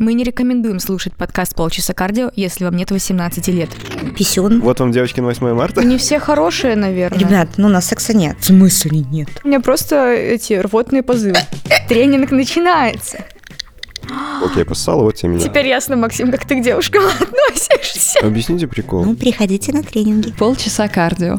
Мы не рекомендуем слушать подкаст «Полчаса кардио», если вам нет 18 лет. Писюн. Вот вам, девочки, на 8 марта. Не все хорошие, наверное. Ребят, ну у нас секса нет. В смысле нет? У меня просто эти рвотные позывы. Тренинг начинается. Окей, поссала, вот тебе меня. Теперь ясно, Максим, как ты к девушкам относишься. Объясните прикол. Ну, приходите на тренинги. Полчаса кардио.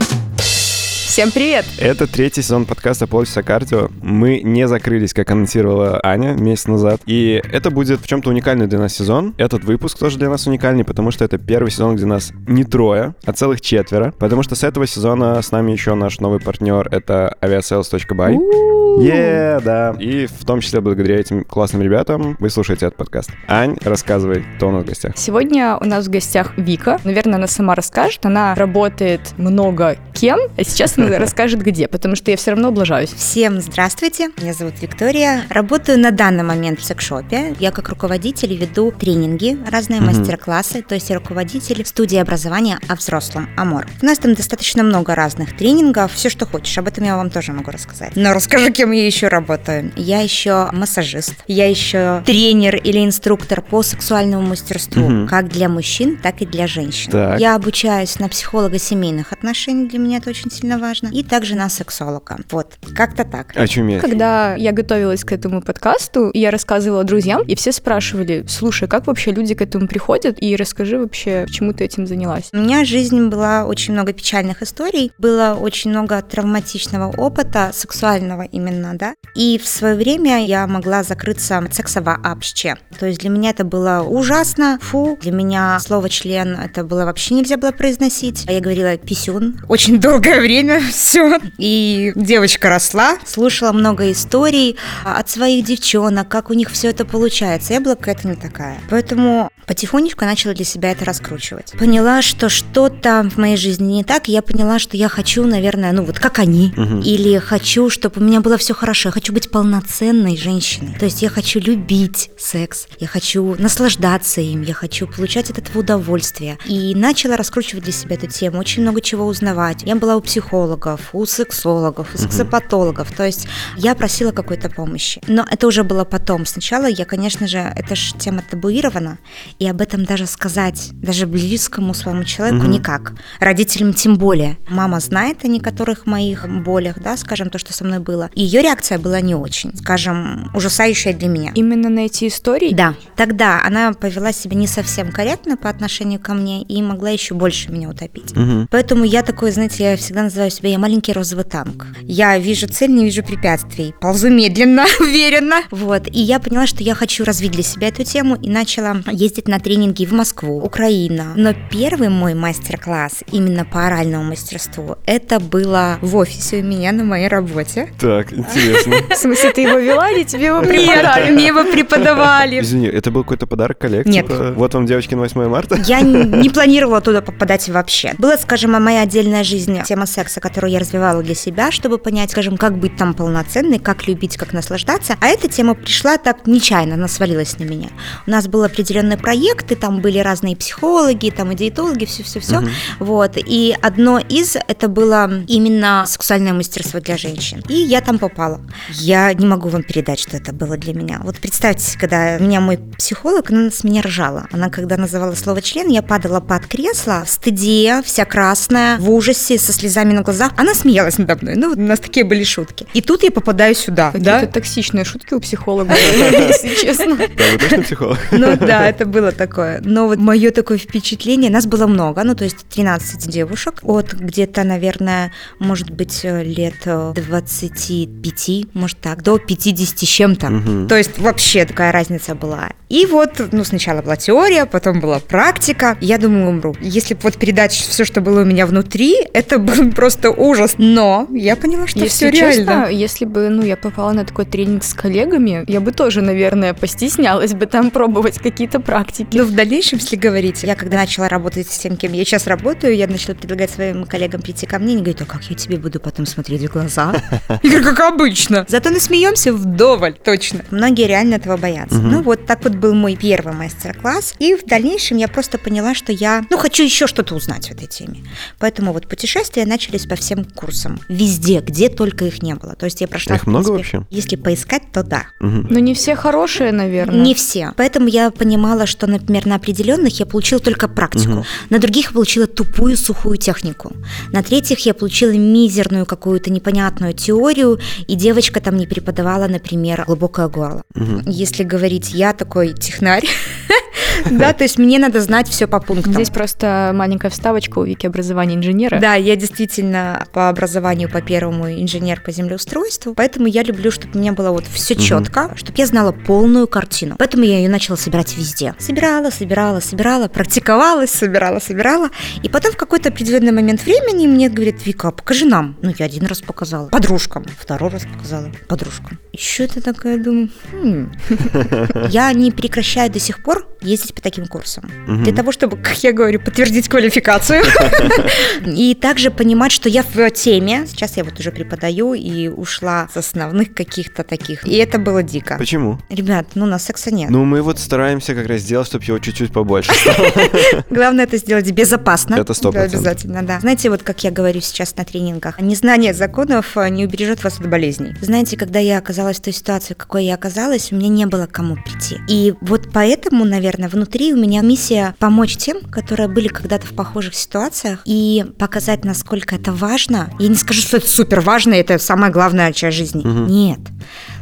Всем привет! Это третий сезон подкаста «Полчаса кардио». Мы не закрылись, как анонсировала Аня месяц назад. И это будет в чем-то уникальный для нас сезон. Этот выпуск тоже для нас уникальный, потому что это первый сезон, где нас не трое, а целых четверо. Потому что с этого сезона с нами еще наш новый партнер — это aviasales.by. Е, да. И в том числе благодаря этим классным ребятам вы слушаете этот подкаст. Ань, рассказывай, кто у нас в гостях. Сегодня у нас в гостях Вика. Наверное, она сама расскажет. Она работает много кем, а сейчас она расскажет где, потому что я все равно облажаюсь. Всем здравствуйте, меня зовут Виктория. Работаю на данный момент в секшопе. Я как руководитель веду тренинги, разные Мгм. мастер-классы, то есть я руководитель студии образования о взрослом, Амор. У нас там достаточно много разных тренингов, все, что хочешь, об этом я вам тоже могу рассказать. Но расскажу, кем я еще работаю. Я еще массажист, я еще тренер или инструктор по сексуальному мастерству, Мгм. как для мужчин, так и для женщин. Так. Я обучаюсь на психолога семейных отношений, для меня это очень сильно важно, и также на сексолога. Вот, как-то так. Очуметь. Когда я готовилась к этому подкасту, я рассказывала друзьям, и все спрашивали, слушай, как вообще люди к этому приходят, и расскажи вообще, почему ты этим занялась. У меня жизнь была очень много печальных историй, было очень много травматичного опыта, сексуального именно, да. И в свое время я могла закрыться от секса вообще. То есть для меня это было ужасно, фу. Для меня слово член это было вообще нельзя было произносить. А я говорила писюн. Очень долгое время все. И девочка росла, слушала много историй от своих девчонок, как у них все это получается. Я была какая-то не такая. Поэтому потихонечку начала для себя это раскручивать. Поняла, что что-то в моей жизни не так, я поняла, что я хочу, наверное, ну вот как они, Мгм. или хочу, чтобы у меня было все хорошо, я хочу быть полноценной женщиной. То есть я хочу любить секс, я хочу наслаждаться им, я хочу получать от этого удовольствие. И начала раскручивать для себя эту тему, очень много чего узнавать. Я была у психологов, у сексологов, у сексопатологов, то есть я просила какой-то помощи. Но это уже было потом. Сначала я, конечно же, эта же тема табуирована, и об этом даже сказать, даже близкому своему человеку никак. Родителям тем более. Мама знает о некоторых моих болях, да, скажем, то, что со мной было. Ее реакция была не очень, скажем, ужасающая для меня. Именно на эти истории Да, тогда она повела себя не совсем корректно по отношению ко мне и могла еще больше меня утопить. Мгм. Поэтому я такой, знаете, я всегда называю себя, я маленький розовый танк. Я вижу цель, не вижу препятствий. Ползу медленно, уверенно. Вот. И я поняла, что я хочу развить для себя эту тему и начала ездить на тренинги в Москву, Украина. Но первый мой мастер-класс именно по оральному мастерству, это было в офисе у меня на моей работе. Так, интересно. В смысле, ты его вела или тебе его Нет, преподали? мне его преподавали. Извини, это был какой-то подарок коллеге? Нет. Типа, вот вам, девочки, на 8 марта? Я не планировала туда попадать вообще. Была, скажем, моя отдельная жизнь, тема секса, которую я развивала для себя, чтобы понять, скажем, как быть там полноценной, как любить, как наслаждаться. А эта тема пришла так нечаянно, она свалилась на меня. У нас был определенный проект, и там были разные психологи, там и диетологи, все-все-все. Мгм. Вот. И одно из это было именно сексуальное мастерство для женщин. И я там попала. Я не могу вам передать, что это было для меня. Вот представьте, когда меня мой психолог, она с меня ржала. Она, когда называла слово член, я падала под кресло в стыде, вся красная, в ужасе, со слезами на глазах. Она смеялась надо мной. Ну, вот у нас такие были шутки. И тут я попадаю сюда. Какие-то токсичные шутки у психолога, если честно. Да, вы точно психолог? Ну да, это было такое. Но вот мое такое впечатление, нас было много, ну то есть 13 девушек, от где-то, наверное, может быть, лет э, 25, может так, до 50 с чем-то. То есть вообще такая разница была. И вот, ну сначала была теория, потом была практика. Я думаю, умру. Если бы вот передать все, что было у меня внутри, это был просто ужас. Но я поняла, что все Если честно, реально. если бы ну, я попала на такой тренинг с коллегами, я бы тоже, наверное, постеснялась бы там пробовать какие-то практики. Ну, в дальнейшем, если говорить, я когда начала работать с тем, кем я сейчас работаю, я начала предлагать своим коллегам прийти ко мне, они говорят, а как я тебе буду потом смотреть в глаза? Я говорю, как обычно. Зато насмеемся вдоволь, точно. Многие реально этого боятся. Ну, вот так вот был мой первый мастер-класс. И в дальнейшем я просто поняла, что я, ну, хочу еще что-то узнать в этой теме. Поэтому вот путешествия начались по всем курсам. Везде, где только их не было. То есть я прошла... Их много вообще? Если поискать, то да. Угу. Но не все хорошие, наверное. Не все. Поэтому я понимала, что, например, на определенных я получила только практику, Мгм. на других я получила тупую сухую технику, на третьих я получила мизерную какую-то непонятную теорию, и девочка там не преподавала, например, глубокое горло. Мгм. Если говорить, я такой технарь, да, то есть мне надо знать все по пунктам. Здесь просто маленькая вставочка у Вики образования инженера. Да, я действительно по образованию по первому инженер по землеустройству, поэтому я люблю, чтобы у меня было вот все четко, чтобы я знала полную картину. Поэтому я ее начала собирать везде. Собирала, собирала, собирала, практиковалась, собирала, собирала. И потом в какой-то определенный момент времени мне говорит, Вика, а покажи нам. Ну, я один раз показала. Подружкам. Второй раз показала. Подружкам. Еще это такая, думаю, «Хм». Я не прекращаю до сих пор ездить по таким курсам. Мгм. Для того, чтобы, как я говорю, подтвердить квалификацию. И также понимать, что я в теме. Сейчас я вот уже преподаю и ушла с основных каких-то таких. И это было дико. Почему? Ребят, ну на секса нет. Ну, мы вот стараемся как раз сделать, чтобы его чуть-чуть побольше. Главное это сделать безопасно. Это сто. Обязательно, да. Знаете, вот как я говорю сейчас на тренингах, незнание законов э, не убережет вас от болезней. Знаете, когда я оказалась в той ситуации, в какой я оказалась, у меня не было кому прийти. И вот поэтому, наверное, внутри у меня миссия помочь тем, которые были когда-то в похожих ситуациях, и показать, насколько это важно. Я не скажу, что это супер важно, это самая главная часть жизни. Мгм. Нет,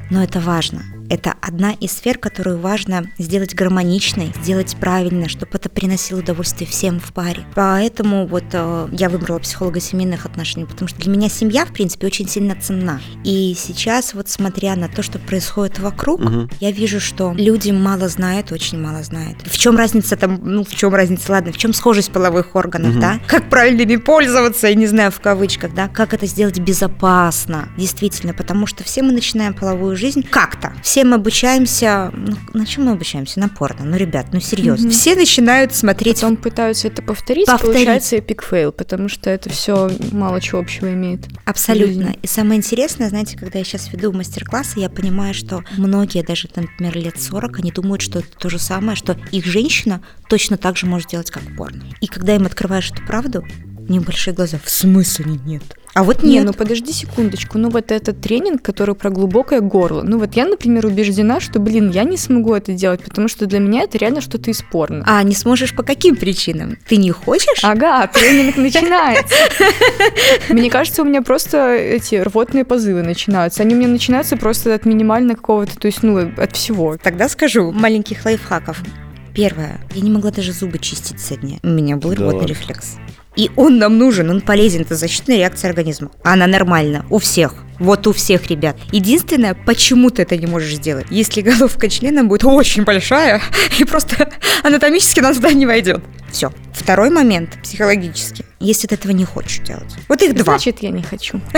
но это важно. Это одна из сфер, которую важно сделать гармоничной, сделать правильно, чтобы это приносило удовольствие всем в паре. Поэтому вот э, я выбрала психолога семейных отношений, потому что для меня семья, в принципе, очень сильно ценна. И сейчас вот смотря на то, что происходит вокруг, Мгм. я вижу, что люди мало знают, очень мало знают. В чем разница там, ну в чем разница, ладно, в чем схожесть половых органов, Мгм. да? Как правильно ими пользоваться, я не знаю, в кавычках, да? Как это сделать безопасно, действительно, потому что все мы начинаем половую жизнь как-то. Все мы обучаемся, ну, на чем мы обучаемся? На порно. Ну, ребят, ну серьезно. Мгм. Все начинают смотреть Потом пытаются это повторить, Повторить. получается epic fail, потому что это все мало чего общего имеет. Абсолютно. И самое интересное, знаете, когда я сейчас веду мастер-классы, я понимаю, что многие, даже, например, лет 40, они думают, что это то же самое, что их женщина точно так же может делать, как порно. И когда им открываешь эту правду, у них большие глаза. В смысле нет? А вот Не, нет. ну подожди секундочку. Ну вот этот тренинг, который про глубокое горло. Ну вот я, например, убеждена, что, блин, я не смогу это делать, потому что для меня это реально что-то из порно. А не сможешь по каким причинам? Ты не хочешь? Ага, тренинг начинается. Мне кажется, у меня просто эти рвотные позывы начинаются. Они у меня начинаются просто от минимально какого-то, то есть, ну, от всего. Тогда скажу маленьких лайфхаков. Первое. Я не могла даже зубы чистить сегодня. У меня был Да рвотный ладно. рефлекс. И он нам нужен, он полезен, это защитная реакция организма. Она нормальна у всех. Вот у всех ребят. Единственное, почему ты это не можешь сделать? Если головка члена будет очень большая, и просто анатомически она туда не войдет. Все. Второй момент, психологический. Если ты этого не хочешь делать. Вот их два. Значит, я не хочу.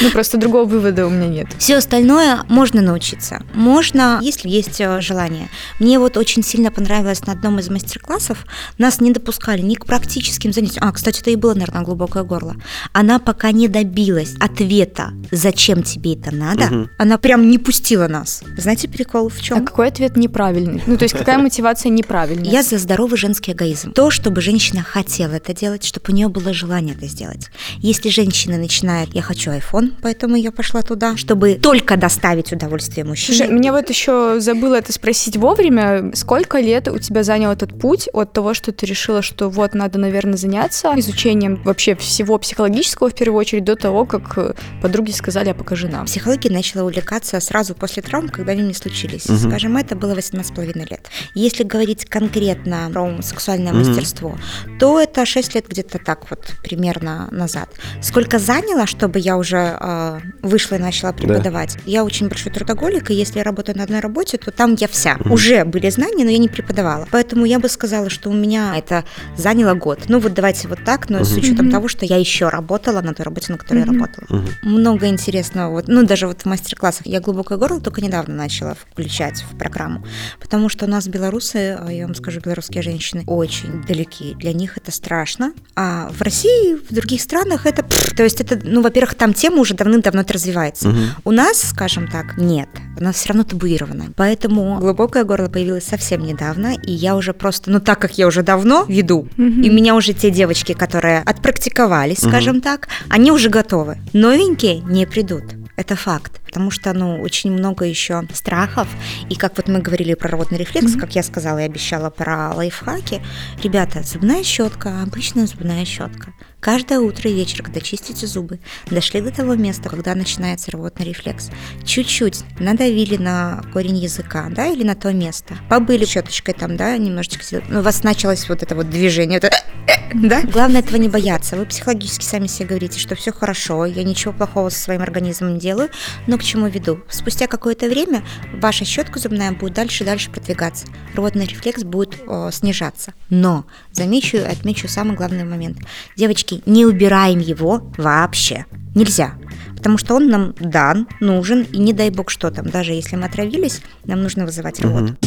Ну, просто другого вывода у меня нет. Все остальное можно научиться. Можно, если есть э, желание. Мне вот очень сильно понравилось на одном из мастер-классов, нас не допускали ни к практическим занятиям. А, кстати, это и было, наверное, глубокое горло. Она пока не добилась ответа, зачем тебе это надо, она прям не пустила нас. Знаете, прикол в А чем? какой ответ неправильный? Ну, то есть какая мотивация неправильная? Я за здоровый женский эгоизм. То, чтобы женщина хотела это делать, чтобы у нее было желание это сделать. Если женщина начинает, я хочу iPhone, поэтому я пошла туда, чтобы только доставить удовольствие мужчине. Слушай, меня вот еще забыла это спросить вовремя. Сколько лет у тебя занял этот путь от того, что ты решила, что вот надо, наверное, заняться изучением вообще всего психологического в первую очередь, до того, как э, подруги сказали, а покажи нам. Психологией начала увлекаться сразу после травм, когда они мне случились. Мгм. Скажем, это было 18,5 лет. Если говорить конкретно про сексуальное Мгм. мастерство, то это 6 лет где-то так вот примерно назад. Сколько заняло, чтобы я уже э, вышла и начала преподавать? Я очень большой трудоголик, и если я работаю на одной работе, то там я вся. Мгм. Уже были знания, но я не преподавала. Поэтому я бы сказала, что у меня это заняло год. Ну вот давайте вот так, но с Мгм. учетом Мгм. того, что я еще работала на той работе, на которой Мгм. я работала Мгм. много интересного. Вот, ну, даже вот в мастер-классах я глубокое горло только недавно начала включать в программу, потому что у нас белорусы, а я вам скажу, белорусские женщины очень далеки. Для них это страшно. А в России, в других странах это... то есть это, ну, во-первых, там тема уже давным-давно развивается. Мгм. У нас, скажем так, нет. У нас все равно табуировано. Поэтому глубокое горло появилось совсем недавно, и я уже просто, ну так как я уже давно веду, Мгм. и у меня уже те девочки, которые отпрактиковались, скажем так, они уже готовы. Новенькие не придут. Это факт, потому что, ну, очень много еще страхов, и как вот мы говорили про рвотный рефлекс, Мгм. как я сказала и обещала про лайфхаки, ребята, зубная щетка, обычная зубная щетка. Каждое утро и вечер, когда чистите зубы, дошли до того места, когда начинается рвотный рефлекс, чуть-чуть надавили на корень языка, да, или на то место, побыли щеточкой там, да, немножечко, ну, у вас началось вот это вот движение, это, да. Главное этого не бояться. Вы психологически сами себе говорите, что все хорошо, я ничего плохого со своим организмом не делаю, но к чему веду? Спустя какое-то время ваша щетка зубная будет дальше дальше продвигаться. Рвотный рефлекс будет э, снижаться. Но замечу и отмечу самый главный момент. Девочки, не убираем его вообще. Нельзя. Потому что он нам дан, нужен, и не дай бог что там. Даже если мы отравились, нам нужно вызывать рвоту. Мгм.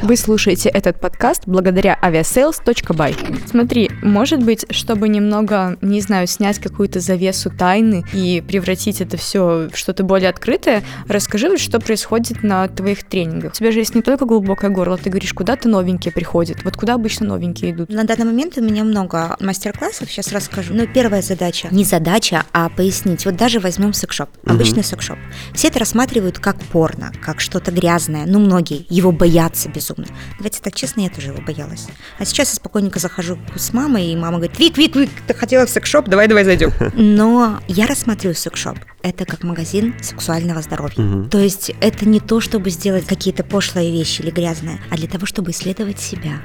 Кардио. Вы слушаете этот подкаст благодаря aviasales.by. Смотри, может быть, чтобы немного, не знаю, снять какую-то завесу тайны и превратить это все в что-то более открытое, расскажи, вот, что происходит на твоих тренингах. У тебя же есть не только глубокое горло, ты говоришь, куда-то новенькие приходят. Вот куда обычно новенькие идут? На данный момент у меня много мастер-классов, сейчас расскажу. Но первая задача, не задача, а пояснить. Вот даже возьмем секшоп, Мгм. обычный секшоп. Все это рассматривают как порно, как что-то грязное. Ну, многие его боятся безумно. Давайте так честно, я тоже его боялась. А сейчас я спокойненько захожу с мамой, и мама говорит, Вик, Вик, Вик, ты хотела в секшоп, давай, давай зайдем. Но я рассматриваю секшоп. Это как магазин сексуального здоровья. Мгм. То есть это не то, чтобы сделать какие-то пошлые вещи или грязные, а для того, чтобы исследовать себя,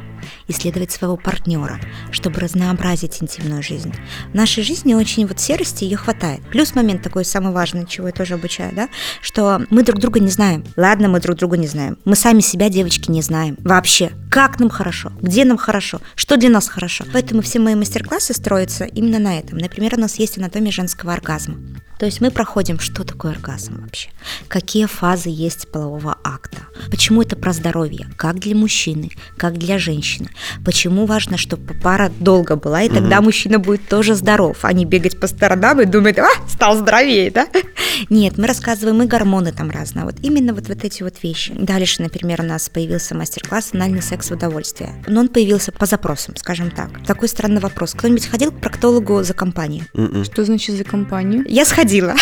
исследовать своего партнера, чтобы разнообразить интимную жизнь. В нашей жизни очень вот серости ее хватает. Плюс момент такой самый важный, чего я тоже обучаю, да, что мы друг друга не знаем. Ладно, мы друг друга не знаем. Мы сами себя, девочки, не знаем. Вообще, как нам хорошо, где нам хорошо, что для нас хорошо. Поэтому все мои мастер-классы строятся именно на этом. Например, у нас есть анатомия женского оргазма. То есть мы проходим, что такое оргазм вообще, какие фазы есть полового акта, почему это про здоровье, как для мужчины, как для женщины, почему важно, чтобы пара долго была, и тогда мужчина будет тоже здоров, а не бегать по сторонам и думать, а, стал здоровее, да? Нет, мы рассказываем и гормоны там разные, вот именно вот, вот эти вот вещи. Дальше, например, у нас появился мастер-класс «Анальный секс в удовольствие». Но он появился по запросам, скажем так. Такой странный вопрос. Кто-нибудь ходил к проктологу за компанию? Мгм. Что значит за компанию? Я сходила.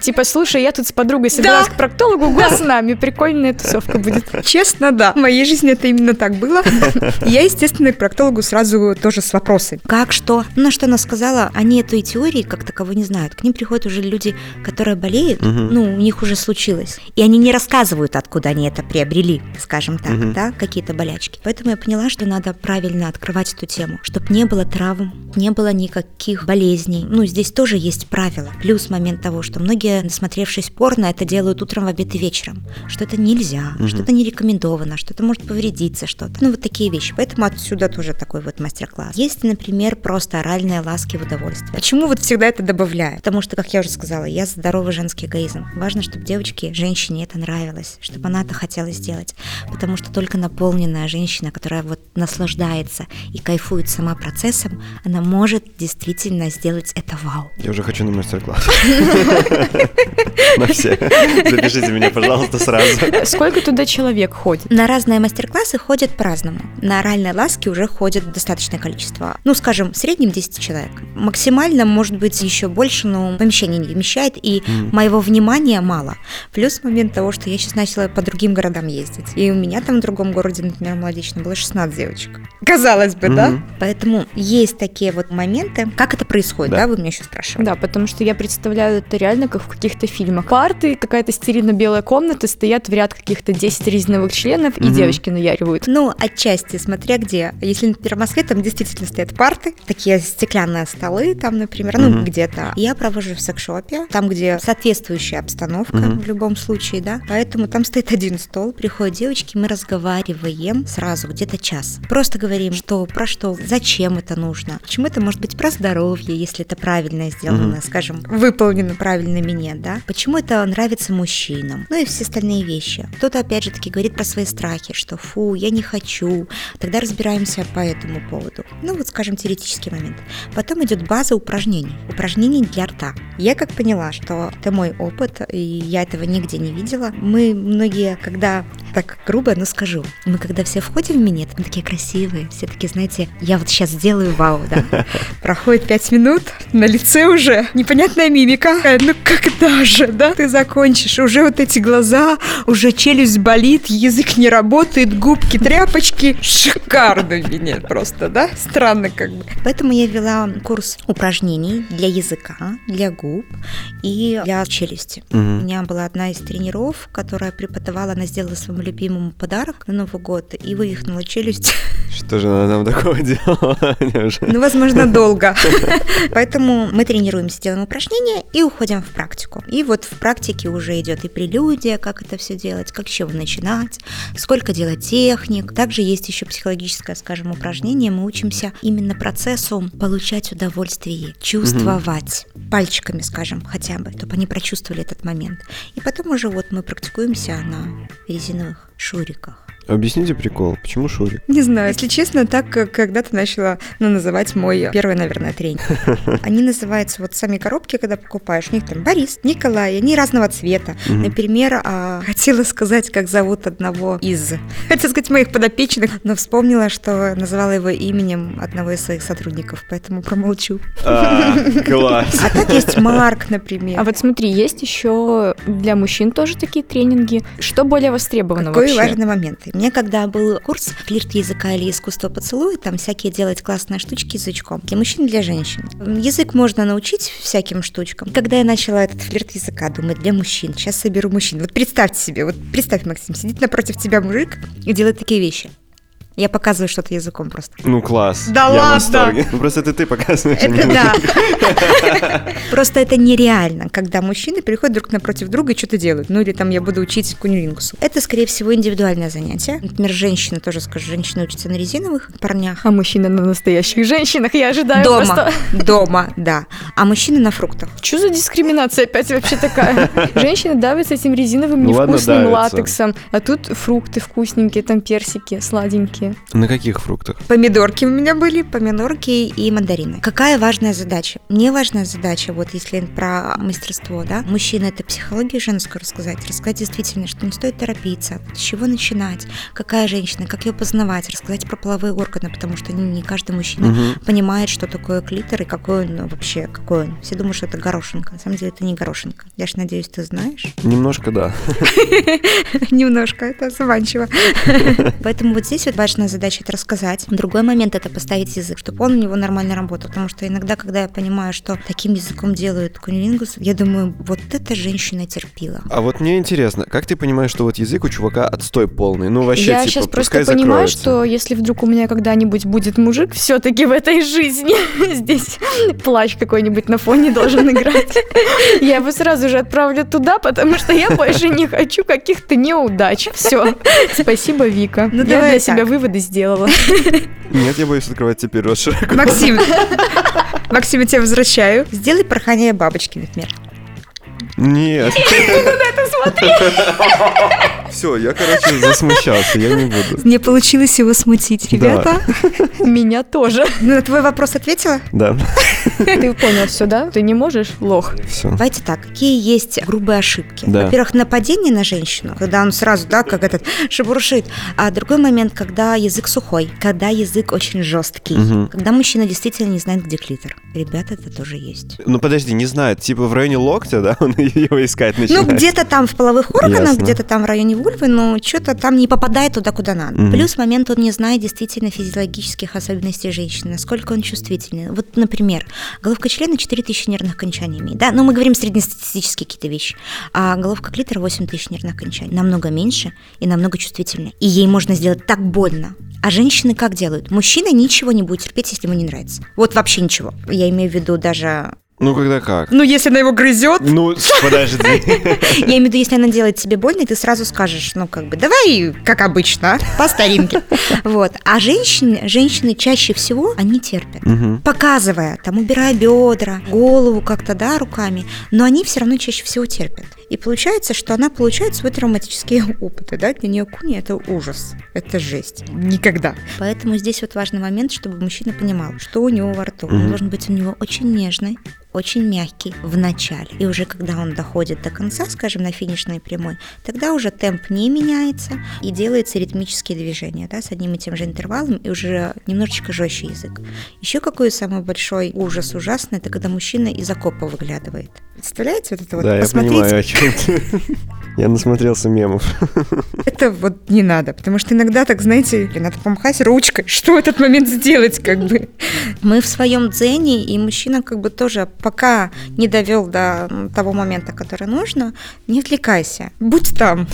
Типа, слушай, я тут с подругой собиралась к проктологу, год с нами, прикольная тусовка будет. Честно, да. В моей жизни это именно так было. Я, естественно, к проктологу сразу тоже с вопросами. Как, что? Ну, на что она сказала, они этой теории как таковой не знают. К ним приходят уже люди, которые болеют, ну, у них уже случилось. И они не рассказывают, откуда они это приобрели, скажем так, да, какие-то болячки. Поэтому я поняла, что надо правильно открывать эту тему, чтобы не было травм, не было никаких болезней. Ну, здесь тоже есть правила. Плюс момент того, что многие, насмотревшись порно, это делают утром, в обед и вечером. Что это нельзя, что это не рекомендовано, что это может повредиться, что-то. Ну, вот такие вещи. Поэтому отсюда тоже такой вот мастер-класс. Есть, например, просто оральные ласки в удовольствие. Почему вот всегда это добавляю? Потому что, как я уже сказала, я здоровый женский эгоизм. Важно, чтобы девочке, женщине это нравилось, чтобы она это хотела сделать. Потому что только наполненная женщина, которая вот наслаждается и кайфует сама процессом, она может действительно сделать это вау. Я уже хочу на мастер-класс. На все. Запишите меня, пожалуйста, сразу. Сколько туда человек ходит? На разные мастер-классы ходят по-разному. На оральные ласки уже ходит достаточное количество. Ну, скажем, в среднем 10 человек. Максимально, может быть, еще больше, но помещение не вмещает, и М. моего внимания мало. Плюс момент того, что я сейчас начала по другим городам ездить. И у меня там в другом городе, например, молодечно, было 16 девочек. Казалось бы, да? Мгм. Поэтому есть такие вот моменты. Как это происходит, Да. да, вы меня еще спрашивали? Да, потому что я представляю это реально как в каких-то фильмах. Парты, какая-то стерильно-белая комната, стоят в ряд каких-то 10 резиновых членов, и Мгм. девочки наяривают. Ну, отчасти, смотря где. Если, например, в Москве, там действительно стоят парты, такие стеклянные столы, там, например, ну, Мгм. где-то. Я провожу в секшопе, там, где соответствующая обстановка Мгм. в любом случае, да. Поэтому там стоит один стол, приходят девочки, мы разговариваем сразу где-то час. Просто говорим, что, про что, зачем это нужно, почему это может быть про здоровье, если это правильно сделано, Мгм. скажем, выполнено правильно мне, да. Почему это нравится мужчинам, ну и все остальные вещи. Кто-то, опять же таки, говорит про свои страхи, что фу, я не хочу. Тогда разбираемся по этому поводу. Ну вот, скажем, теоретический момент. Потом идет база упражнений. Упражнений для рта. Я как поняла, что это мой опыт, и я этого нигде не видела. Мы многие, когда так грубо, но скажу, мы когда все входим в минет, мы такие красивые, все такие, знаете, я вот сейчас сделаю вау, да. Проходит пять минут, на лице уже непонятная мимика. Ну когда же, да, ты закончишь? Уже вот эти глаза, уже челюсть болит, язык не работает, губки, тряпочки. Шикарный минет просто, да? Странно как бы. Поэтому я вела курс упражнений для языка, для губ и для челюсти. У Мгм. меня была одна из тренеров, которая преподавала, она сделала своему любимому подарок на Новый год и вывихнула челюсть. Что же она там такого делала? Неужели? Ну, возможно, долго. Поэтому мы тренируемся, делаем упражнения и уходим в практику. И вот в практике уже идет и прелюдия, как это все делать, как с чего начинать, сколько делать техник. Также есть еще психологическое, скажем, упражнение. Мы учимся именно процессу получать удовольствие, чувствовать пальчиками, скажем, хотя бы, чтобы они прочувствовали этот момент. И потом уже вот мы практикуемся на резиновых шуриках. Объясните прикол, почему Шурик? Не знаю, если честно, так как когда-то начала ну, называть мой первый, наверное, тренинг. Они называются вот сами коробки, когда покупаешь. У них там Борис, Николай, они разного цвета. Мгм. Например, а, хотела сказать, как зовут одного из, хотела сказать, моих подопечных, но вспомнила, что называла его именем одного из своих сотрудников, поэтому промолчу. А, Класс. А так есть Марк, например. А вот смотри, есть еще для мужчин тоже такие тренинги. Что более востребовано Какой вообще? важный момент. Меня когда был курс флирт языка или искусство поцелуя, там всякие делать классные штучки язычком. Для мужчин и для женщин. Язык можно научить всяким штучкам. Когда я начала этот флирт языка, думаю, для мужчин, сейчас соберу мужчин. Вот представьте себе, вот представь, Максим, сидит напротив тебя мужик и делает такие вещи. Я показываю что-то языком просто. Ну, класс. Да Я ладно? Просто это ты показываешь. Это да. Просто это нереально, когда мужчины приходят друг напротив друга и что-то делают. Ну или там я буду учить кунилингусу. Это, скорее всего, индивидуальное занятие. Например, женщина, тоже скажу, женщины учатся на резиновых парнях. А мужчины на настоящих женщинах, я ожидаю Дома, просто. дома, да. А мужчины на фруктах. Что за дискриминация опять вообще такая? Женщины давятся этим резиновым Ну невкусным латексом, а тут фрукты вкусненькие, там персики сладенькие. На каких фруктах? Помидорки у меня были, помидорки и мандарины. Какая важная задача? Мне важная задача, вот если про мастерство, да, мужчина это психологию женскую рассказать, рассказать действительно, что не стоит торопиться, с чего начинать, какая женщина, как ее познавать, рассказать про половые органы, потому что не, не каждый мужчина Мгм. понимает, что такое клитор и какой он ну, вообще, какой он. Все думают, что это горошинка. На самом деле это не горошинка. Я ж надеюсь, ты знаешь. Немножко да. Немножко, это заманчиво. Поэтому вот здесь вот важная задача это рассказать. Другой момент это поставить язык, чтобы он у него нормально работал. Потому что иногда, когда я понимаю, что таким языком делают кунилингус, я думаю, вот эта женщина терпила. А вот мне интересно, как ты понимаешь, что вот язык у чувака отстой полный? Ну, вообще, я типа, сейчас просто пускай понимаю, закроется. что если вдруг у меня когда-нибудь будет мужик все-таки в этой жизни, здесь плащ какой-нибудь на фоне должен играть, я его сразу же отправлю туда, потому что я больше не хочу каких-то неудач. Все. Спасибо, Вика. Ну, я давай для себя выводы сделала. Нет, я боюсь открывать теперь рот широко. Максим, Максим, я тебя возвращаю. Сделай порхание бабочки, например. Нет. Все, я, короче, засмущался, я не буду. Мне получилось его смутить, Да. ребята. Меня тоже. Ну, на твой вопрос ответила? Да, Ты понял все, да? Ты не можешь? Лох. все. Давайте так, какие есть грубые ошибки? Да. Во-первых, нападение на женщину, когда он сразу, да, как этот шебуршит. А другой момент, когда язык сухой, когда язык очень жесткий, когда мужчина действительно не знает, где клитор. Ребята, это тоже есть. Ну подожди, не знаю, типа в районе локтя, да, он его искать начинает. Ну, где-то там в половых органах, где-то там в районе вульвы, но что-то там не попадает туда, куда надо. Мгм. Плюс момент, он не знает действительно физиологических особенностей женщины, насколько он чувствительный. Вот, например, головка члена 4000 нервных окончаний имеет, да, но мы говорим среднестатистические какие-то вещи, а головка клитора 8000 нервных окончаний, намного меньше и намного чувствительнее. И ей можно сделать так больно. А женщины как делают? Мужчина ничего не будет терпеть, если ему не нравится. Вот вообще ничего. Я имею в виду даже Ну, когда как? Ну, если она его грызет, Ну, подожди. я имею в виду, если она делает тебе больно, и ты сразу скажешь, ну, как бы, давай, как обычно, а, по старинке. Вот. А женщины, женщины чаще всего, они терпят. Показывая, там, убирая бедра, голову как-то, да, руками, но они все равно чаще всего терпят. И получается, что она получает свой травматический опыт, да, для нее куни это ужас, это жесть, никогда. Поэтому здесь вот важный момент, чтобы мужчина понимал, что у него во рту. Он должен быть у него очень нежный, очень мягкий в начале. И уже когда он доходит до конца, скажем, на финишной прямой, тогда уже темп не меняется и делается ритмические движения, да, с одним и тем же интервалом, и уже немножечко жестче язык. Еще какой самый большой ужас ужасный, это когда мужчина из окопа выглядывает. Представляете, вот это вот? Да, я понимаю, о чем ты. Я насмотрелся мемов. это вот не надо, потому что иногда так, знаете, надо помахать ручкой, что в этот момент сделать, как бы. Мы в своем дзене, и мужчина как бы тоже, пока не довел до того момента, который нужно, не отвлекайся, будь там.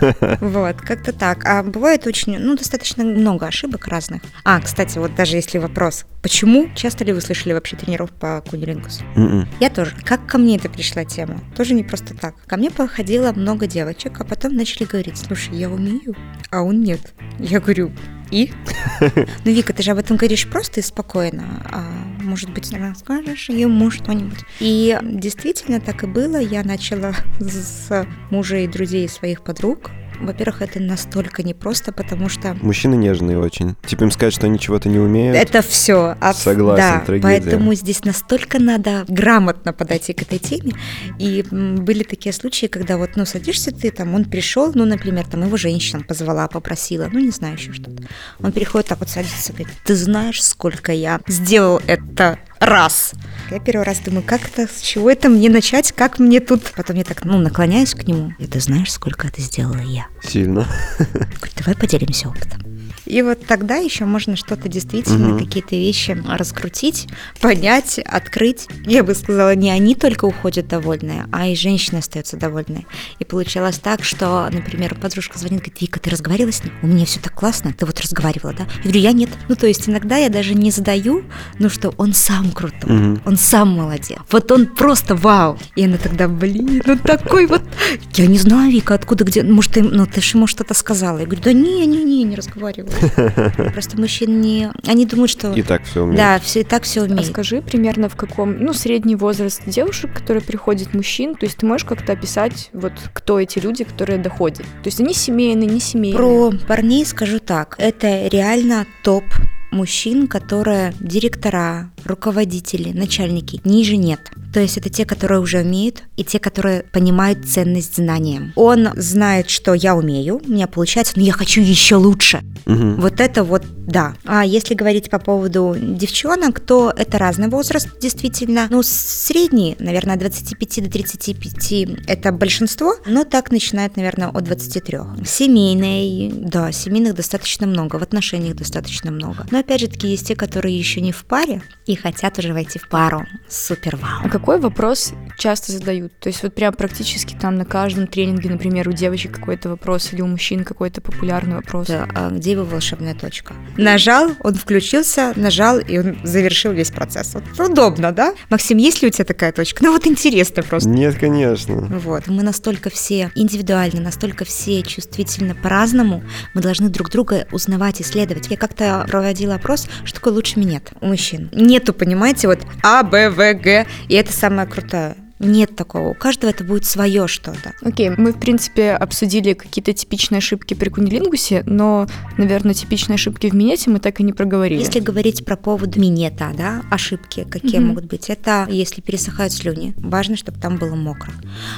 Вот, как-то так. А бывает очень, ну, достаточно много ошибок разных. А, кстати, вот даже если вопрос, почему, часто ли вы слышали вообще тренеров по кунилингусу? Мгм. Я тоже. Как ко мне это пришла тема? Тоже не просто так. Ко мне походило много девочек, а потом начали говорить, слушай, я умею, а он нет. Я говорю, и? Ну, Вика, ты же об этом говоришь просто и спокойно. А может быть, расскажешь ему что-нибудь? И действительно так и было. Я начала с мужа и друзей своих подруг. Во-первых, это настолько непросто, потому что Мужчины нежные очень. Типа им сказать, что они чего-то не умеют. это все. Согласен, да, трагедия. Поэтому здесь настолько надо грамотно подойти к этой теме. И были такие случаи, когда вот, ну, садишься ты, там, он пришел, ну, например, там, его женщина позвала, попросила, ну, не знаю, еще что-то. Он приходит так вот садится, говорит, ты знаешь, сколько я сделал это раз. Я первый раз думаю, как это, с чего это мне начать, как мне тут... Потом я так, ну, наклоняюсь к нему. И ты знаешь, сколько это сделала я? Сильно. Говорю, давай поделимся опытом. И вот тогда еще можно что-то действительно, Мгм. какие-то вещи раскрутить, понять, открыть. Я бы сказала, не они только уходят довольные, а и женщина остается довольной. И получалось так, что, например, подружка звонит, говорит, Вика, ты разговаривала с ним? У меня все так классно, ты вот разговаривала, да? Я говорю, я нет. Ну, то есть иногда я даже не задаю, ну что, он сам крутой, Мгм. он сам молодец. Вот он просто вау. И она тогда, блин, ну такой вот... Я не знаю, Вика, откуда, где... Может, ты, ну, ты же ему что-то сказала. Я говорю, да не, не, не, не разговариваю. Просто мужчины не... Они думают, что... И так все умеют. Да, все и так все А умеют. скажи примерно в каком, ну, средний возраст девушек, которые приходят мужчин, то есть ты можешь как-то описать, вот, кто эти люди, которые доходят? То есть они семейные, не семейные? Про парней скажу так. Это реально топ мужчин, которые директора, руководители, начальники. Ниже нет. То есть это те, которые уже умеют, и те, которые понимают ценность знаниям. Он знает, что я умею, у меня получается, но я хочу еще лучше. Мгм. Вот это вот да. А если говорить по поводу девчонок, то это разный возраст, действительно. Ну, средний, наверное, от 25 до 35 это большинство, но так начинает, наверное, от 23. Семейные, да, семейных достаточно много, в отношениях достаточно много. Но опять же таки есть те, которые еще не в паре и хотят уже войти в пару. Супер вау. Какой вопрос часто задают? То есть вот прям практически там на каждом тренинге, например, у девочек какой-то вопрос или у мужчин какой-то популярный вопрос. Да, а где его волшебная точка? Нажал, он включился, нажал, и он завершил весь процесс. Вот удобно, да? Максим, есть ли у тебя такая точка? Ну вот интересно просто. Нет, конечно. Вот, мы настолько все индивидуальны, настолько все чувствительно по-разному, мы должны друг друга узнавать, исследовать. Я как-то проводила опрос, что такое лучше минет у мужчин. Нету, понимаете, вот А, Б, В, Г, и это самое крутое. Нет такого. У каждого это будет свое что-то. Окей, мы, в принципе, обсудили какие-то типичные ошибки при кунилингусе, но, наверное, типичные ошибки в минете мы так и не проговорили. Если говорить про поводу минета, да, ошибки, какие Мгм. могут быть, это если пересыхают слюни, важно, чтобы там было мокро.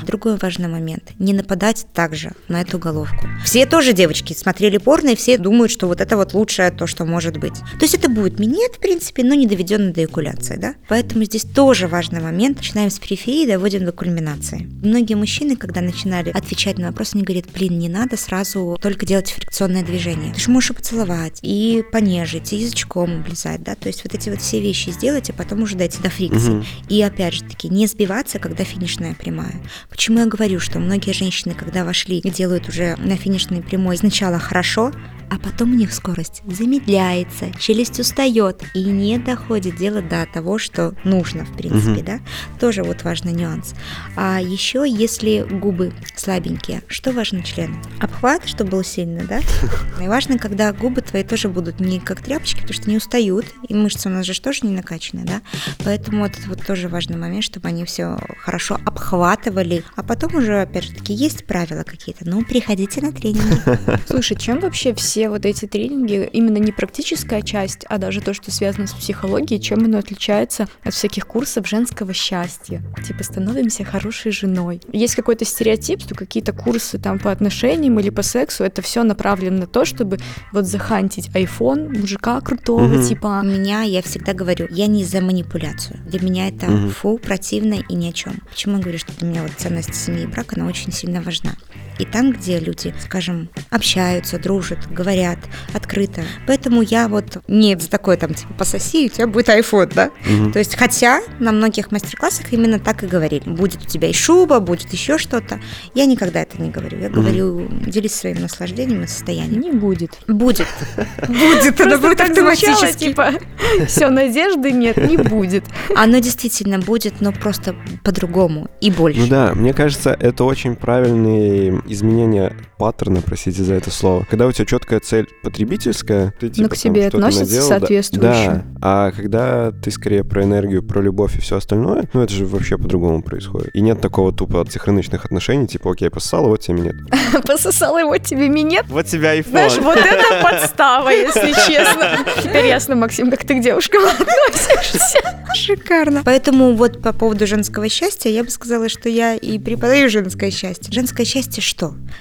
Другой важный момент, не нападать также на эту головку. Все тоже девочки смотрели порно, и все думают, что вот это вот лучшее то, что может быть. То есть это будет минет, в принципе, но не доведенный до экуляции, да? Поэтому здесь тоже важный момент. Начинаем с периферии, доводим до кульминации. Многие мужчины, когда начинали отвечать на вопросы, они говорят, блин, не надо сразу только делать фрикционное движение. Ты же можешь и поцеловать, и понежить, и язычком облизать, да? То есть вот эти вот все вещи сделать, а потом уже дойти до фрикции. Мгм. И опять же таки, не сбиваться, когда финишная прямая. Почему я говорю, что многие женщины, когда вошли и делают уже на финишной прямой сначала хорошо, а потом у них скорость замедляется, челюсть устает и не доходит дело до того, что нужно, в принципе, Мгм. да. Тоже вот важный нюанс. А еще, если губы слабенькие, что важно члену? Обхват, чтобы был сильный, да? И важно, когда губы твои тоже будут не как тряпочки, потому что не устают, и мышцы у нас же тоже не накачаны, да? Поэтому вот это вот тоже важный момент, чтобы они все хорошо обхватывали. А потом уже, опять же таки, есть правила какие-то. Ну, приходите на тренинги. Слушай, чем вообще все вот эти тренинги, именно не практическая часть, а даже то, что связано с психологией, чем оно отличается от всяких курсов женского счастья? Типа становимся хорошей женой. Есть какой-то стереотип, что какие-то курсы там по отношениям или по сексу, это все направлено на то, чтобы вот захантить iPhone мужика крутого, Мгм. У типа меня, я всегда говорю, я не за манипуляцию. Для меня это Мгм. фу, противно и ни о чем. Почему я говорю, что для меня вот ценность семьи и брака, она очень сильно важна. И там, где люди, скажем, общаются, дружат, говорят открыто. Поэтому я вот не за такое там, типа, пососи, у тебя будет iPhone, да? Мгм. То есть, хотя на многих мастер-классах именно так и говорили. Будет у тебя и шуба, будет еще что-то. Я никогда это не говорю. Я Мгм. говорю, делись своим наслаждением и состоянием. не будет. Будет. Будет, это Просто будет автоматически. типа, все, надежды нет, не будет. Оно действительно будет, но просто по-другому и больше. Ну да, мне кажется, это очень правильные изменения паттерна, простите за это слово. Когда у тебя четкая цель потребительская, ты типа к там себе что-то относятся наделал, да. соответствующе. Да, а когда ты скорее про энергию, про любовь и все остальное, ну это же вообще по-другому происходит. И нет такого тупо синхроничных отношений, типа, окей, пососала, вот тебе минет. Пососала его тебе минет. Вот тебя Знаешь, вот это подстава, если честно. Теперь ясно, Максим, как ты к девушкам относишься. Шикарно. Поэтому вот по поводу женского счастья, я бы сказала, что я и преподаю женское счастье. Женское счастье что?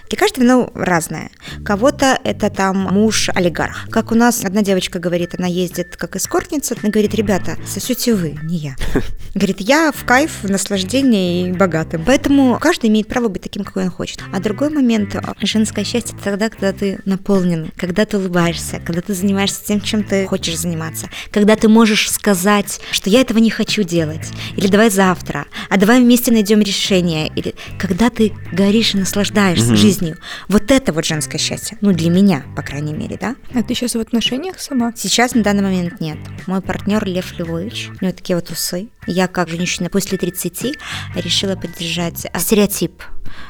Для каждого оно разное. Кого-то это там муж олигарх. Как у нас одна девочка говорит, она ездит как эскортница, она говорит, ребята, сосете вы, не я. Говорит, я в кайф, в наслаждении и богатым. Поэтому каждый имеет право быть таким, какой он хочет. А другой момент, женское счастье, это тогда, когда ты наполнен, когда ты улыбаешься, когда ты занимаешься тем, чем ты хочешь заниматься, когда ты можешь сказать, что я этого не хочу делать, или давай завтра, а давай вместе найдем решение, или когда ты горишь и наслаждаешься Мгм. жизнью. Вот это вот женское счастье. Ну, для меня, по крайней мере, да? А ты сейчас в отношениях сама? Сейчас на данный момент нет. Мой партнер Лев Львович, у него такие вот усы. Я, как женщина после 30, решила поддержать а, стереотип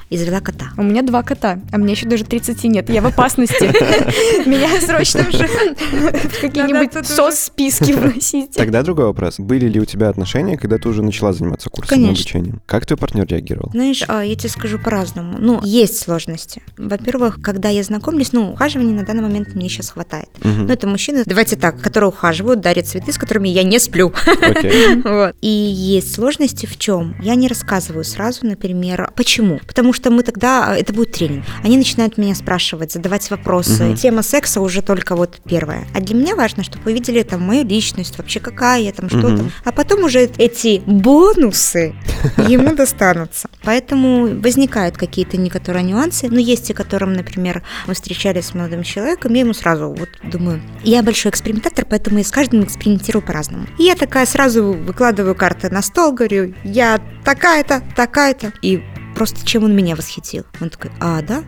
и завела кота. У меня два кота, а мне еще даже 30 нет. Я в опасности. Меня срочно уже в какие-нибудь сос-списки вносите. Тогда другой вопрос. Были ли у тебя отношения, когда ты уже начала заниматься курсом Конечно. обучением? Как твой партнер реагировал? Знаешь, а, я тебе скажу по-разному. Ну, есть сложности. Во-первых, когда я знакомлюсь, ну, ухаживания на данный момент мне сейчас хватает. Мгм. Ну, это мужчины, давайте так, которые ухаживают, дарят цветы, с которыми я не сплю. И есть сложности в чем? Я не рассказываю сразу, например, почему. Потому что мы тогда, а, это будет тренинг. Они начинают меня спрашивать, задавать вопросы. Мгм. Тема секса уже только вот первая. А для меня важно, чтобы вы видели там мою личность, вообще какая я там, что там. А потом уже эти бонусы ему достанутся. Поэтому возникают какие-то некоторые нюансы. Но есть те, которым, например, мы встречались с молодым человеком, я ему сразу вот думаю, я большой экспериментатор, поэтому я с каждым экспериментирую по-разному. И я такая сразу выкладываю карты на стол, говорю, я такая-то, такая-то. И просто чем он меня восхитил. Он такой, а, да?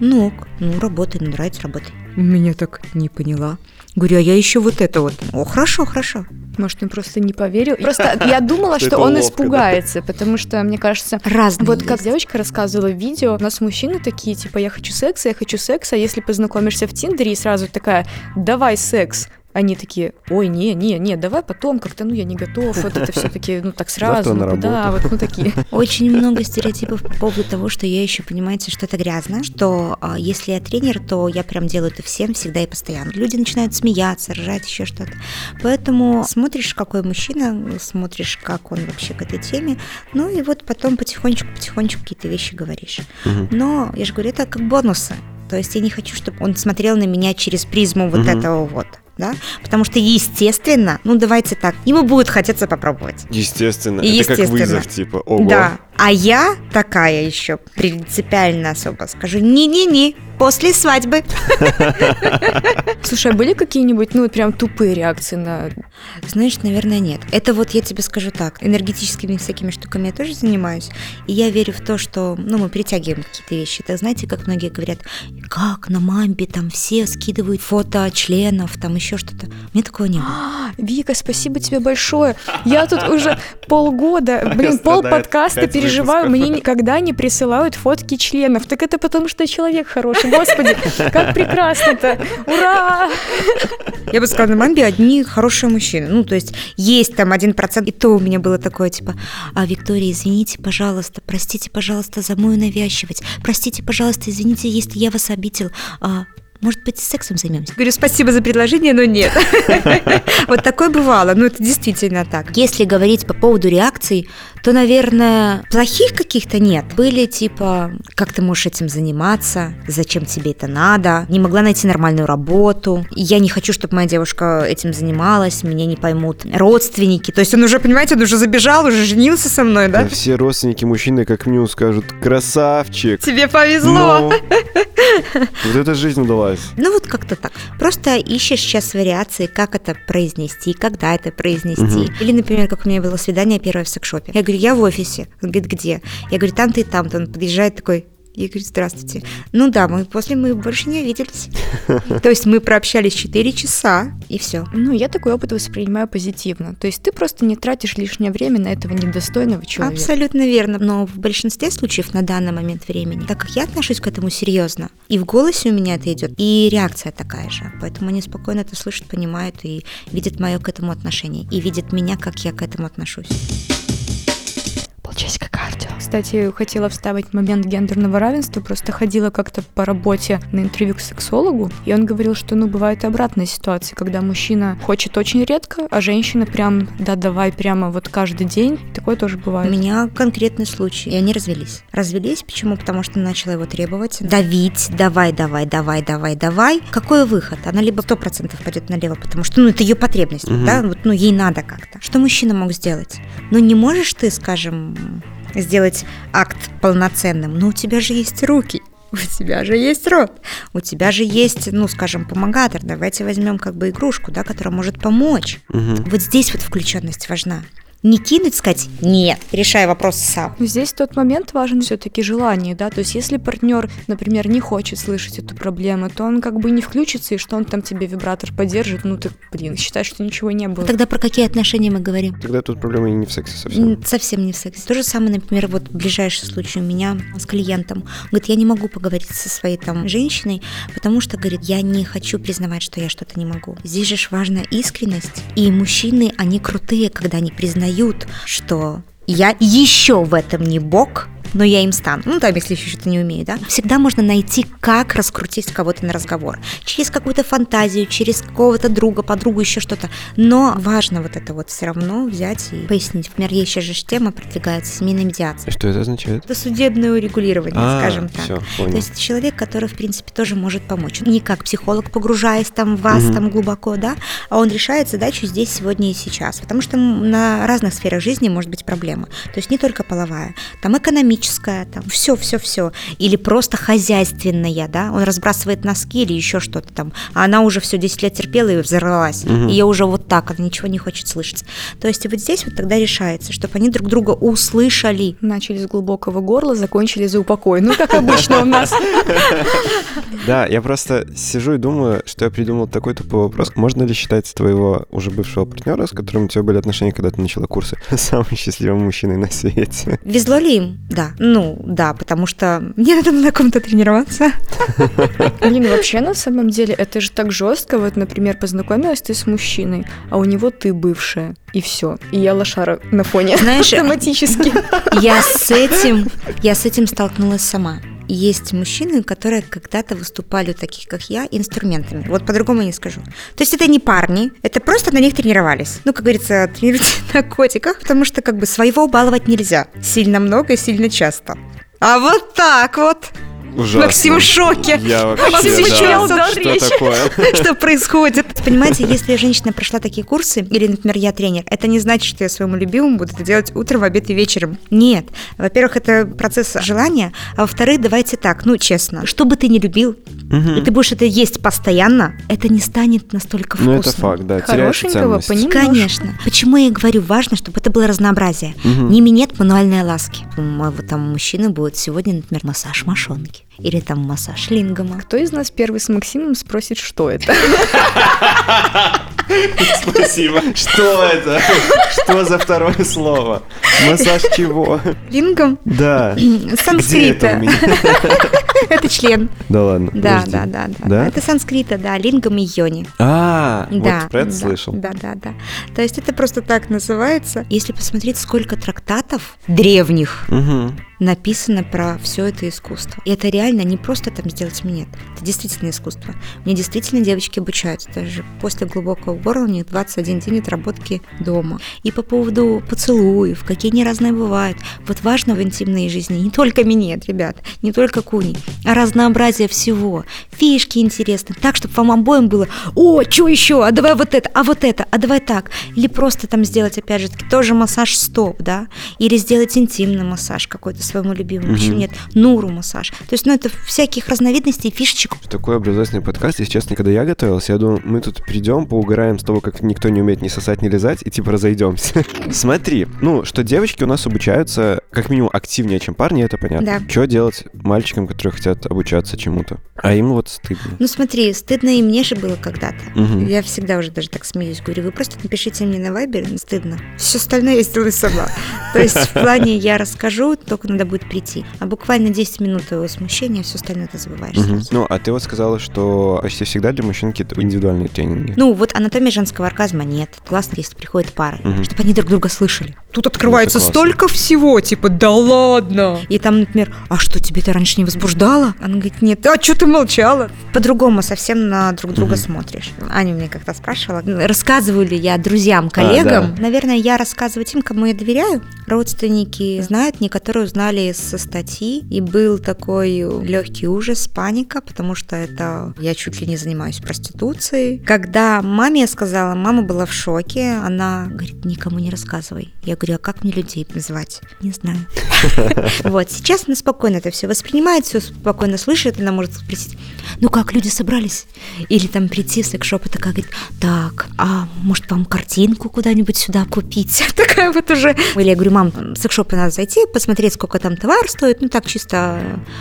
Ну, ок, ну, работай, ну, нравится, работай. Меня так не поняла. Говорю, а я еще вот это вот. О, хорошо, хорошо. Может, он просто не поверил. Просто я думала, Что он испугается, потому что, мне кажется, Разные Вот как девочка рассказывала в видео, у нас мужчины такие, типа, я хочу секса, я хочу секса, а если познакомишься в Тиндере и сразу такая, давай секс, они такие, ой, не, не, не, давай потом, как-то, ну, я не готов, вот это все таки ну, так сразу, ну, да, вот, ну, такие. Очень много стереотипов по поводу того, что я еще, понимаете, что это грязно, что а, если я тренер, то я прям делаю это всем, всегда и постоянно. Люди начинают смеяться, ржать, еще что-то. Поэтому смотришь, какой мужчина, смотришь, как он вообще к этой теме, ну и вот потом потихонечку-потихонечку какие-то вещи говоришь. Мгм. Но, я же говорю, это как бонусы. То есть я не хочу, чтобы он смотрел на меня через призму вот Мгм. этого вот. Да? Потому что, естественно, ну давайте так, ему будет хотеться попробовать. Естественно. Это как Естественно. вызов, типа, ого. Да. А я такая еще принципиально особо скажу, не-не-не, после свадьбы. Слушай, а были какие-нибудь, ну, вот прям тупые реакции на... Знаешь, наверное, нет. Это вот я тебе скажу так, энергетическими всякими штуками я тоже занимаюсь, и я верю в то, что, ну, мы притягиваем какие-то вещи. Так знаете, как многие говорят, как на мамбе там все скидывают фото членов, там еще что-то. Мне такого не было. Вика, спасибо тебе большое. Я тут уже полгода, блин, пол подкаста переживаю, мне никогда не присылают фотки членов. Так это потому, что человек хороший. Господи, как прекрасно-то! Ура! Я бы сказала, на мамбе одни хорошие мужчины. Ну, то есть есть там один процент, и то у меня было такое, типа, а, Виктория, извините, пожалуйста, простите, пожалуйста, за мою навязчивость. Простите, пожалуйста, извините, если я вас обидел. А, может быть, сексом займемся? Говорю, спасибо за предложение, но нет. Вот такое бывало, ну это действительно так. Если говорить по поводу реакций, то, наверное, плохих каких-то нет. Были типа, как ты можешь этим заниматься, зачем тебе это надо, не могла найти нормальную работу, я не хочу, чтобы моя девушка этим занималась, меня не поймут родственники. То есть он уже, понимаете, он уже забежал, уже женился со мной, да? Все родственники мужчины, как мне скажут, красавчик. Тебе повезло. Ну, вот эта жизнь удалась. Ну вот как-то так. Просто ищешь сейчас вариации, как это произнести, когда это произнести. Мгм. Или, например, как у меня было свидание первое в секшопе. Я говорю, я в офисе. Он говорит, где? Я говорю, там-то и там-то. Он подъезжает такой, я говорю, здравствуйте. Ну да, мы после мы больше не виделись. То есть мы прообщались 4 часа, и все. Ну, я такой опыт воспринимаю позитивно. То есть ты просто не тратишь лишнее время на этого недостойного человека. Абсолютно верно. Но в большинстве случаев на данный момент времени, так как я отношусь к этому серьезно, и в голосе у меня это идет, и реакция такая же. Поэтому они спокойно это слышат, понимают и видят мое к этому отношение, и видят меня, как я к этому отношусь. Кардио. Кстати, хотела вставить момент гендерного равенства. Просто ходила как-то по работе на интервью к сексологу, и он говорил, что, ну, бывает и обратная ситуация, когда мужчина хочет очень редко, а женщина прям, да, давай прямо вот каждый день. Такое тоже У бывает. меня конкретный случай, и они развелись. Развелись, почему? Потому что начала его требовать, давить, давай, давай, давай, давай, давай. Какой выход? Она либо сто процентов пойдет налево, потому что, ну, это ее потребность, Мгм. да, вот, ну, ей надо как-то. Что мужчина мог сделать? Ну, не можешь ты, скажем, сделать акт полноценным, но у тебя же есть руки. У тебя же есть рот, у тебя же есть, ну, скажем, помогатор. Давайте возьмем как бы игрушку, да, которая может помочь. Мгм. Вот здесь вот включенность важна. Не кинуть, сказать «нет», решай вопрос сам. Но Здесь тот момент важен все-таки желание, да, то есть если партнер, например, не хочет слышать эту проблему, то он как бы не включится, и что он там тебе вибратор поддержит, ну ты, блин, считай, что ничего не было. Тогда про какие отношения мы говорим? Тогда тут проблема не в сексе совсем. Совсем не в сексе. То же самое, например, вот ближайший случай у меня с клиентом. Он говорит, я не могу поговорить со своей там женщиной, потому что, говорит, я не хочу признавать, что я что-то не могу. Здесь же важна искренность. И мужчины, они крутые, когда они признают, что я еще в этом не бог, но я им стану. Ну, там, если еще что-то не умею, да. Всегда можно найти, как раскрутить кого-то на разговор. Через какую-то фантазию, через какого-то друга, подругу, еще что-то. Но важно вот это вот все равно взять и пояснить. Например, есть сейчас же тема продвигается семейная медиация. Что это означает? Это судебное урегулирование, А, скажем так. То понял. есть человек, который, в принципе, тоже может помочь. Не как психолог, погружаясь там в вас Мгм. там глубоко, да, а он решает задачу здесь, сегодня и сейчас. Потому что на разных сферах жизни может быть проблема. То есть не только половая, там экономическая, там все, все, все. Или просто хозяйственная, да, он разбрасывает носки или еще что-то там, а она уже все 10 лет терпела и взорвалась. Мгм. Ее уже вот так, она ничего не хочет слышать. То есть вот здесь вот тогда решается, чтобы они друг друга услышали. Начали с глубокого горла, закончили за упокой. Ну, как обычно у нас. Да, я просто сижу и думаю, что я придумал такой тупой вопрос. Можно ли считать твоего уже бывшего партнера, с которым у тебя были отношения, когда ты начала курсы, самым счастливым мужчиной на свете? Везло ли им? Да. Ну, да, потому что мне надо на ком-то тренироваться. Блин, вообще, на самом деле, это же так жестко. Вот, например, познакомилась ты с мужчиной, а у него ты бывшая. И все. И я лошара на фоне. Знаешь, Автоматически. я с этим, я с этим столкнулась сама. Есть мужчины, которые когда-то выступали, таких как я, инструментами. Вот по-другому не скажу. То есть это не парни, это просто на них тренировались. Ну, как говорится, тренируйтесь на котиках, потому что как бы своего баловать нельзя. Сильно много и сильно часто. А вот так вот. Ужасно. Максим в шоке. Я вообще, Максим да. дар Что такое? Что происходит? Понимаете, если женщина прошла такие курсы, или, например, я тренер, это не значит, что я своему любимому буду это делать утром, обед и вечером. Нет. Во-первых, это процесс желания, а во-вторых, давайте так, ну, честно, что бы ты ни любил, Мгм. и ты будешь это есть постоянно, это не станет настолько вкусным. Ну, это факт, да, Хорошенького ценность. понемножку. Конечно. Почему я и говорю, важно, чтобы это было разнообразие. Мгм. Не минет мануальной ласки. У моего там мужчины будет сегодня, например, массаж мошонки. Или там массаж лингома. Кто из нас первый с Максимом спросит, что это? Спасибо. Что это? Что за второе слово? Массаж чего? Лингом? Да. Где это у Санскрита. Это член. Да ладно. Да, да, да, да. Это санскрита, да, лингом и йони. А, Да, вот про это слышал. Да, да, да. То есть это просто так называется. Если посмотреть, сколько трактатов древних. Написано про все это искусство. И это реально не просто там сделать минет. Это действительно искусство. Мне действительно девочки обучаются. Даже после глубокого горла у них 21 день отработки дома. И по поводу поцелуев, какие они разные бывают. Вот важно в интимной жизни не только минет, ребят, не только куни, а разнообразие всего. Фишки интересные. Так, чтобы вам обоим было, о, что еще, а давай вот это, а вот это, а давай так. Или просто там сделать, опять же, тоже массаж стоп, да, или сделать интимный массаж какой-то своему любимому. Почему Мгм. нет? Нуру массаж. То есть, ну, это всяких разновидностей фишечек. Такой образовательный подкаст, если честно, когда я готовился, я думал, мы тут придем, поугараем с того, как никто не умеет ни сосать, ни лизать, и типа разойдемся. Смотри, ну, что девочки у нас обучаются как минимум активнее, чем парни, это понятно. Да. Что делать мальчикам, которые хотят обучаться чему-то? А им вот стыдно. Ну, смотри, стыдно и мне же было когда-то. Мгм. Я всегда уже даже так смеюсь, говорю, вы просто напишите мне на вайбер, стыдно. Все остальное я сделаю сама. То есть в плане я расскажу, только надо будет прийти. А буквально 10 минут твоего смущения, все остальное ты забываешь. Сразу. Ну, а ты вот сказала, что почти всегда для мужчин какие-то индивидуальные тренинги. Ну, вот анатомия женского оргазма нет. Классно, если приходят пары, Мгм. чтобы они друг друга слышали. Тут открывается классно. столько всего, типа, да ладно. И там, например, а что, тебе это раньше не возбуждало? Она говорит, нет, а что ты молчала? По-другому совсем на друг друга Мгм. смотришь. Аня меня как-то спрашивала, рассказываю ли я друзьям, коллегам. да. Наверное, я рассказываю тем, кому я доверяю. Родственники знают, некоторые узнали со статьи. И был такой легкий ужас, паника, потому что это я чуть ли не занимаюсь проституцией. Когда маме я сказала, мама была в шоке, она говорит, никому не рассказывай. Я говорю, а как мне людей звать? Не знаю. Вот, сейчас она спокойно это все воспринимает, все спокойно слышит, она может спросить, ну как, люди собрались? Или там прийти в секшоп и такая говорит, так, а может вам картинку куда-нибудь сюда купить? Такая вот уже. Или я говорю, мам, в секшоп надо зайти, посмотреть, сколько там товар стоит, ну так чисто.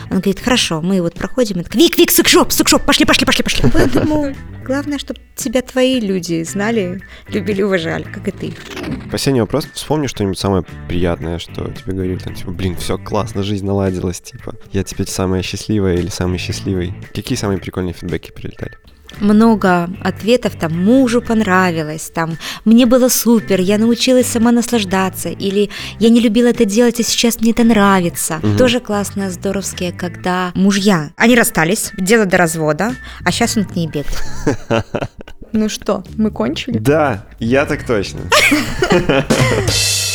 Она говорит, хорошо, мы вот проходим, и так, Вик, Вик, секшоп, секшоп, пошли, пошли, пошли, пошли. Поэтому главное, чтобы тебя твои люди знали, любили, уважали, как и ты. Последний вопрос. Вспомни что-нибудь самое приятное, что тебе говорили, там, типа, блин, все классно, жизнь наладилась, типа, я теперь самая счастливая или самый счастливый. Какие самые прикольные фидбэки прилетали? Много ответов, там, мужу понравилось, там, мне было супер, я научилась сама наслаждаться, или я не любила это делать, а сейчас мне это нравится. Мгм. Тоже классно, здоровские, когда мужья, они расстались, дело до развода, а сейчас он к ней бегает. Ну что, мы кончили? Да, я так точно.